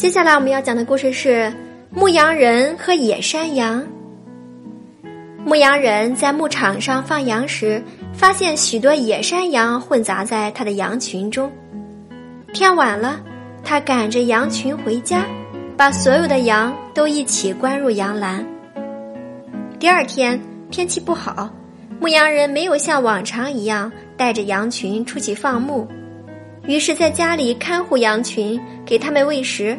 接下来我们要讲的故事是《牧羊人和野山羊》。牧羊人在牧场上放羊时，发现许多野山羊混杂在他的羊群中。天晚了，他赶着羊群回家，把所有的羊都一起关入羊栏。第二天天气不好，牧羊人没有像往常一样带着羊群出去放牧，于是在家里看护羊群，给他们喂食。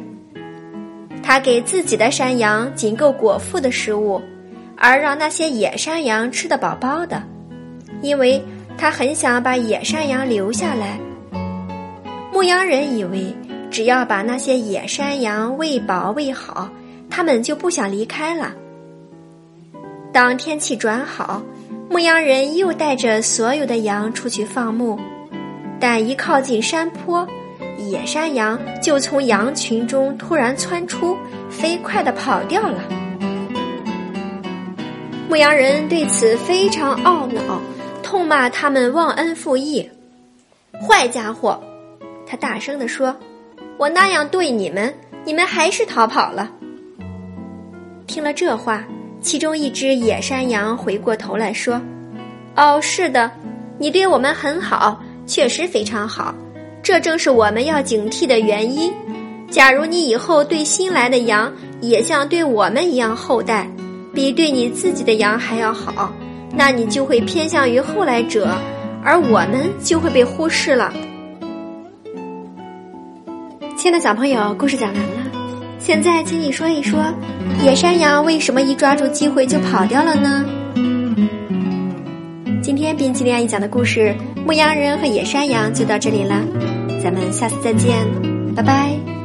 他给自己的山羊仅够果腹的食物，而让那些野山羊吃得饱饱的，因为他很想把野山羊留下来。牧羊人以为只要把那些野山羊喂饱喂好，他们就不想离开了。当天气转好，牧羊人又带着所有的羊出去放牧，但一靠近山坡。野山羊就从羊群中突然窜出，飞快的跑掉了。牧羊人对此非常懊恼，痛骂他们忘恩负义。坏家伙！他大声地说：“我那样对你们，你们还是逃跑了。”听了这话，其中一只野山羊回过头来说：“哦，是的，你对我们很好，确实非常好。”这正是我们要警惕的原因。假如你以后对新来的羊也像对我们一样厚待，比对你自己的羊还要好，那你就会偏向于后来者，而我们就会被忽视了。亲爱的小朋友，故事讲完了，现在请你说一说，野山羊为什么一抓住机会就跑掉了呢？今天冰淇淋阿姨讲的故事《牧羊人和野山羊》就到这里了。咱们下次再见，拜拜。